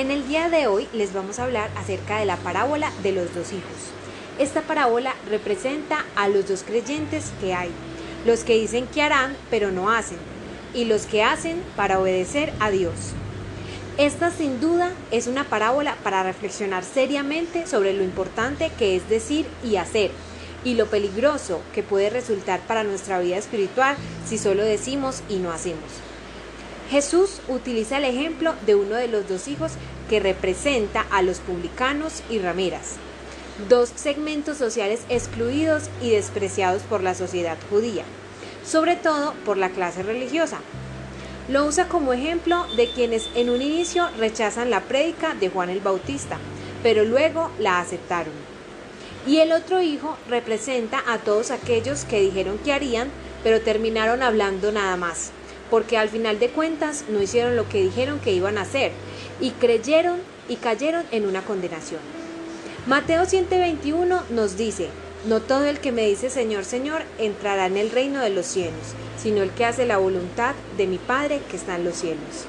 En el día de hoy les vamos a hablar acerca de la parábola de los dos hijos. Esta parábola representa a los dos creyentes que hay, los que dicen que harán pero no hacen, y los que hacen para obedecer a Dios. Esta sin duda es una parábola para reflexionar seriamente sobre lo importante que es decir y hacer, y lo peligroso que puede resultar para nuestra vida espiritual si solo decimos y no hacemos. Jesús utiliza el ejemplo de uno de los dos hijos que representa a los publicanos y rameras, dos segmentos sociales excluidos y despreciados por la sociedad judía, sobre todo por la clase religiosa. Lo usa como ejemplo de quienes en un inicio rechazan la prédica de Juan el Bautista, pero luego la aceptaron. Y el otro hijo representa a todos aquellos que dijeron que harían, pero terminaron hablando nada más, porque al final de cuentas no hicieron lo que dijeron que iban a hacer, y creyeron y cayeron en una condenación. Mateo 121 nos dice, no todo el que me dice Señor, Señor entrará en el reino de los cielos, sino el que hace la voluntad de mi Padre que está en los cielos.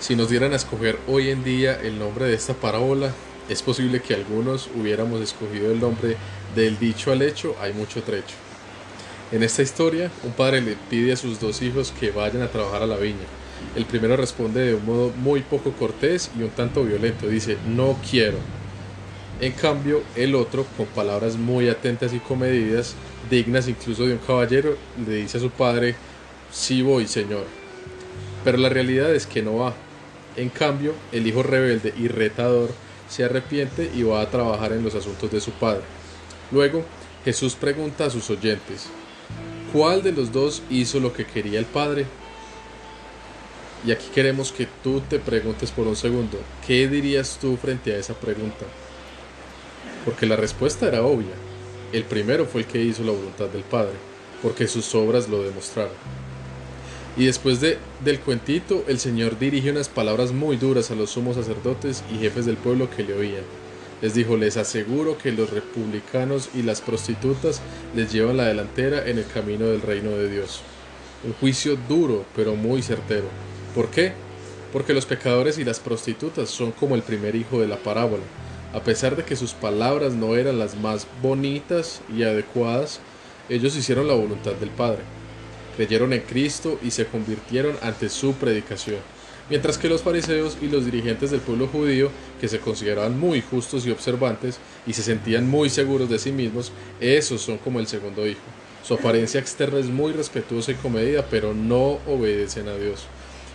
Si nos dieran a escoger hoy en día el nombre de esta parábola, es posible que algunos hubiéramos escogido el nombre del dicho al hecho, hay mucho trecho. En esta historia, un padre le pide a sus dos hijos que vayan a trabajar a la viña. El primero responde de un modo muy poco cortés y un tanto violento. Dice, no quiero. En cambio, el otro, con palabras muy atentas y comedidas, dignas incluso de un caballero, le dice a su padre, sí voy, señor. Pero la realidad es que no va. En cambio, el hijo rebelde y retador se arrepiente y va a trabajar en los asuntos de su padre. Luego, Jesús pregunta a sus oyentes, ¿cuál de los dos hizo lo que quería el padre? Y aquí queremos que tú te preguntes por un segundo, ¿qué dirías tú frente a esa pregunta? porque la respuesta era obvia. El primero fue el que hizo la voluntad del Padre, porque sus obras lo demostraron. Y después de, del cuentito, el Señor dirige unas palabras muy duras a los sumos sacerdotes y jefes del pueblo que le oían. Les dijo, les aseguro que los republicanos y las prostitutas les llevan la delantera en el camino del reino de Dios. Un juicio duro, pero muy certero. ¿Por qué? Porque los pecadores y las prostitutas son como el primer hijo de la parábola a pesar de que sus palabras no eran las más bonitas y adecuadas, ellos hicieron la voluntad del Padre. Creyeron en Cristo y se convirtieron ante su predicación. Mientras que los fariseos y los dirigentes del pueblo judío, que se consideraban muy justos y observantes y se sentían muy seguros de sí mismos, esos son como el segundo hijo. Su apariencia externa es muy respetuosa y comedida, pero no obedecen a Dios.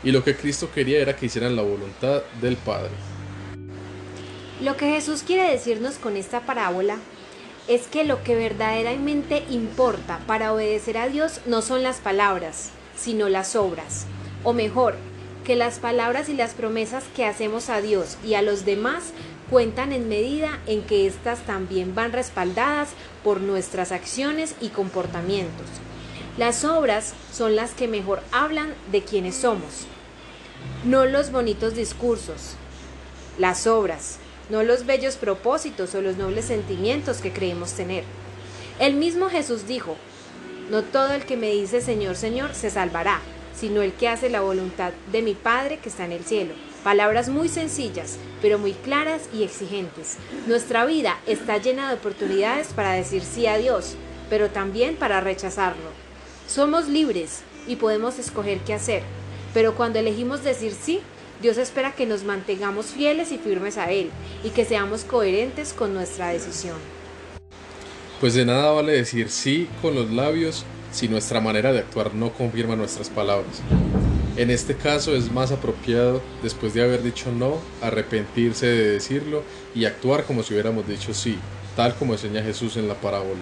Y lo que Cristo quería era que hicieran la voluntad del Padre. Lo que Jesús quiere decirnos con esta parábola es que lo que verdaderamente importa para obedecer a Dios no son las palabras, sino las obras. O mejor, que las palabras y las promesas que hacemos a Dios y a los demás cuentan en medida en que éstas también van respaldadas por nuestras acciones y comportamientos. Las obras son las que mejor hablan de quienes somos, no los bonitos discursos. Las obras, no los bellos propósitos o los nobles sentimientos que creemos tener. El mismo Jesús dijo, no todo el que me dice Señor, Señor se salvará, sino el que hace la voluntad de mi Padre que está en el cielo. Palabras muy sencillas, pero muy claras y exigentes. Nuestra vida está llena de oportunidades para decir sí a Dios, pero también para rechazarlo. Somos libres y podemos escoger qué hacer, pero cuando elegimos decir sí, Dios espera que nos mantengamos fieles y firmes a Él y que seamos coherentes con nuestra decisión. Pues de nada vale decir sí con los labios si nuestra manera de actuar no confirma nuestras palabras. En este caso es más apropiado, después de haber dicho no, arrepentirse de decirlo y actuar como si hubiéramos dicho sí, tal como enseña Jesús en la parábola.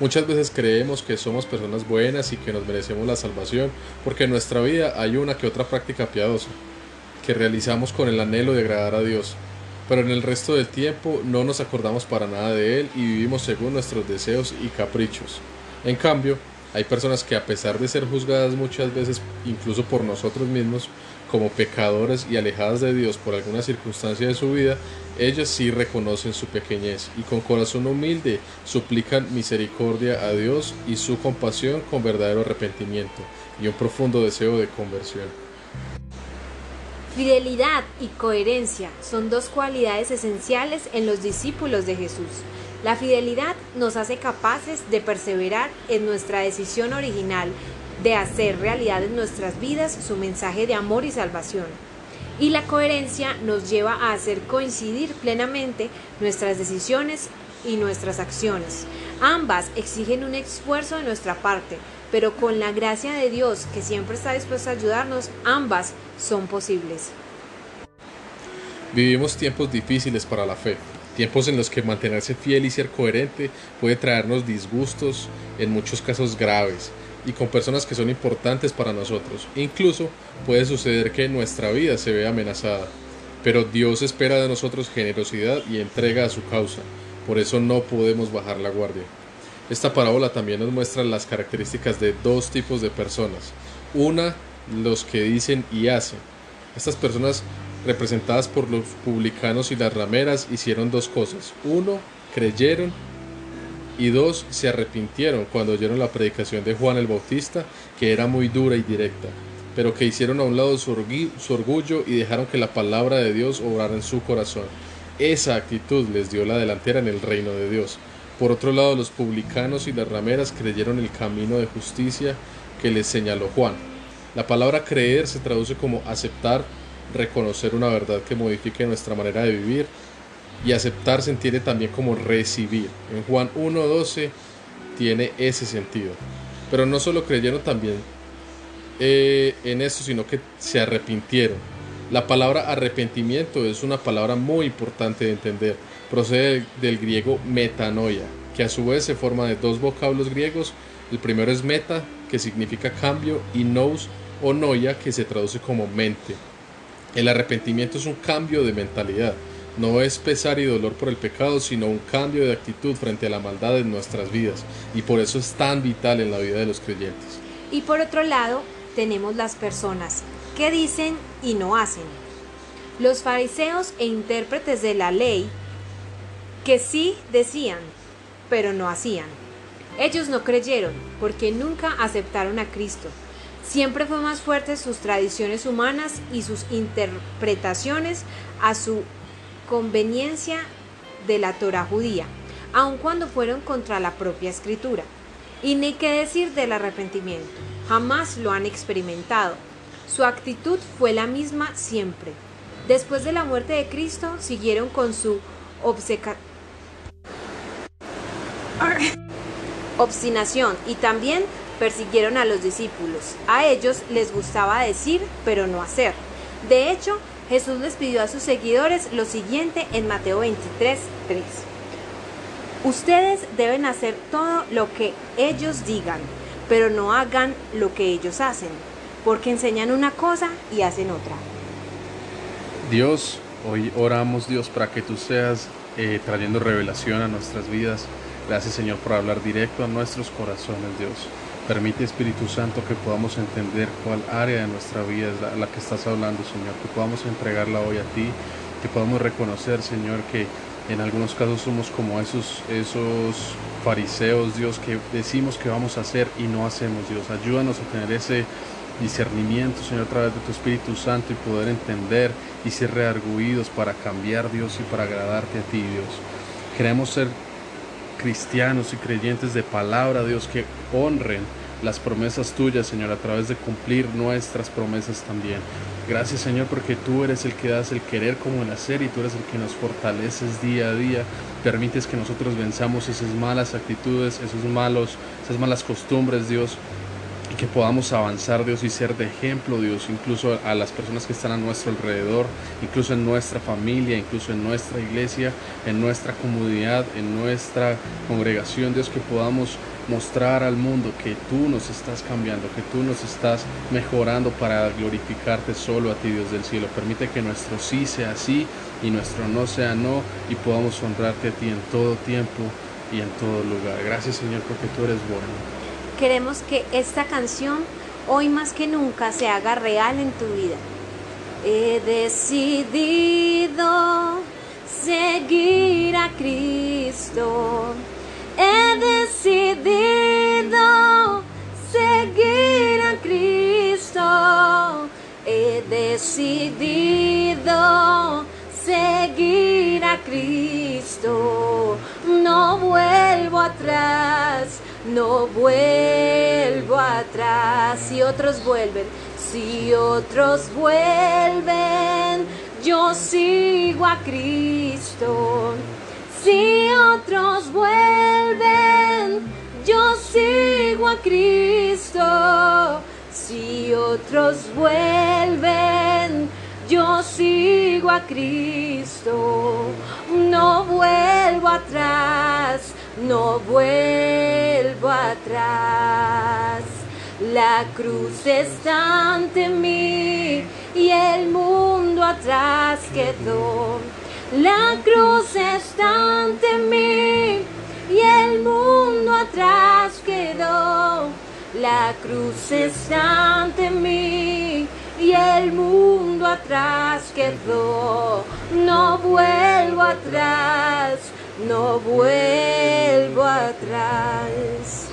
Muchas veces creemos que somos personas buenas y que nos merecemos la salvación porque en nuestra vida hay una que otra práctica piadosa, que realizamos con el anhelo de agradar a Dios, pero en el resto del tiempo no nos acordamos para nada de Él y vivimos según nuestros deseos y caprichos. En cambio, hay personas que a pesar de ser juzgadas muchas veces incluso por nosotros mismos como pecadores y alejadas de Dios por alguna circunstancia de su vida, ellas sí reconocen su pequeñez y con corazón humilde suplican misericordia a Dios y su compasión con verdadero arrepentimiento y un profundo deseo de conversión. Fidelidad y coherencia son dos cualidades esenciales en los discípulos de Jesús. La fidelidad nos hace capaces de perseverar en nuestra decisión original de hacer realidad en nuestras vidas su mensaje de amor y salvación. Y la coherencia nos lleva a hacer coincidir plenamente nuestras decisiones y nuestras acciones. Ambas exigen un esfuerzo de nuestra parte, pero con la gracia de Dios, que siempre está dispuesto a ayudarnos, ambas son posibles. Vivimos tiempos difíciles para la fe, tiempos en los que mantenerse fiel y ser coherente puede traernos disgustos, en muchos casos graves, y con personas que son importantes para nosotros. Incluso puede suceder que nuestra vida se vea amenazada, pero Dios espera de nosotros generosidad y entrega a su causa, por eso no podemos bajar la guardia. Esta parábola también nos muestra las características de dos tipos de personas. Una, los que dicen y hacen. Estas personas representadas por los publicanos y las rameras hicieron dos cosas. Uno, creyeron y dos, se arrepintieron cuando oyeron la predicación de Juan el Bautista, que era muy dura y directa, pero que hicieron a un lado su, orgullo y dejaron que la palabra de Dios obrara en su corazón. Esa actitud les dio la delantera en el reino de Dios. Por otro lado, los publicanos y las rameras creyeron el camino de justicia que les señaló Juan. La palabra creer se traduce como aceptar, reconocer una verdad que modifique nuestra manera de vivir y aceptar se entiende también como recibir. En Juan 1.12 tiene ese sentido. Pero no solo creyeron también eh, en eso, sino que se arrepintieron. La palabra arrepentimiento es una palabra muy importante de entender procede del griego metanoia, que a su vez se forma de dos vocablos griegos. El primero es meta, que significa cambio, y nous o noia, que se traduce como mente. El arrepentimiento es un cambio de mentalidad. No es pesar y dolor por el pecado, sino un cambio de actitud frente a la maldad en nuestras vidas. Y por eso es tan vital en la vida de los creyentes. Y por otro lado, tenemos las personas que dicen y no hacen. Los fariseos e intérpretes de la ley que sí decían, pero no hacían. Ellos no creyeron porque nunca aceptaron a Cristo. Siempre fue más fuerte sus tradiciones humanas y sus interpretaciones a su conveniencia de la Torah judía, aun cuando fueron contra la propia escritura. Y ni qué decir del arrepentimiento, jamás lo han experimentado. Su actitud fue la misma siempre. Después de la muerte de Cristo, siguieron con su obseca obstinación y también persiguieron a los discípulos. A ellos les gustaba decir, pero no hacer. De hecho, Jesús les pidió a sus seguidores lo siguiente en Mateo 23, 3. Ustedes deben hacer todo lo que ellos digan, pero no hagan lo que ellos hacen, porque enseñan una cosa y hacen otra. Dios, hoy oramos Dios para que tú seas eh, trayendo revelación a nuestras vidas Gracias Señor por hablar directo a nuestros corazones, Dios. Permite Espíritu Santo que podamos entender cuál área de nuestra vida es la, que estás hablando, Señor, que podamos entregarla hoy a ti, que podamos reconocer, Señor, que en algunos casos somos como esos, esos fariseos, Dios, que decimos que vamos a hacer y no hacemos, Dios. Ayúdanos a tener ese discernimiento, Señor, a través de tu Espíritu Santo y poder entender y ser rearguidos para cambiar, Dios, y para agradarte a ti, Dios. Queremos ser cristianos y creyentes de palabra, Dios, que honren las promesas tuyas, Señor, a través de cumplir nuestras promesas también. Gracias, Señor, porque tú eres el que das el querer como el hacer y tú eres el que nos fortaleces día a día. Permites que nosotros venzamos esas malas actitudes, esos malos, esas malas costumbres, Dios, que podamos avanzar, Dios, y ser de ejemplo, Dios, incluso a las personas que están a nuestro alrededor, incluso en nuestra familia, incluso en nuestra iglesia, en nuestra comunidad, en nuestra congregación, Dios, que podamos mostrar al mundo que tú nos estás cambiando, que tú nos estás mejorando para glorificarte solo a ti, Dios del cielo. Permite que nuestro sí sea sí y nuestro no sea no y podamos honrarte a ti en todo tiempo y en todo lugar. Gracias Señor porque tú eres bueno. Queremos que esta canción hoy más que nunca se haga real en tu vida. He decidido seguir a Cristo. He decidido seguir a Cristo. He decidido seguir a Cristo. No vuelvo atrás no vuelvo atrás. Si otros vuelven, si otros vuelven, yo sigo a Cristo. Si otros vuelven, yo sigo a Cristo. Si otros vuelven, yo sigo a Cristo. No vuelvo atrás, no vuelvo atrás. La cruz está ante mí y el mundo atrás quedó. La cruz está ante mí y el mundo atrás quedó. La cruz está ante mí y el mundo atrás quedó. No vuelvo atrás, no vuelvo atrás.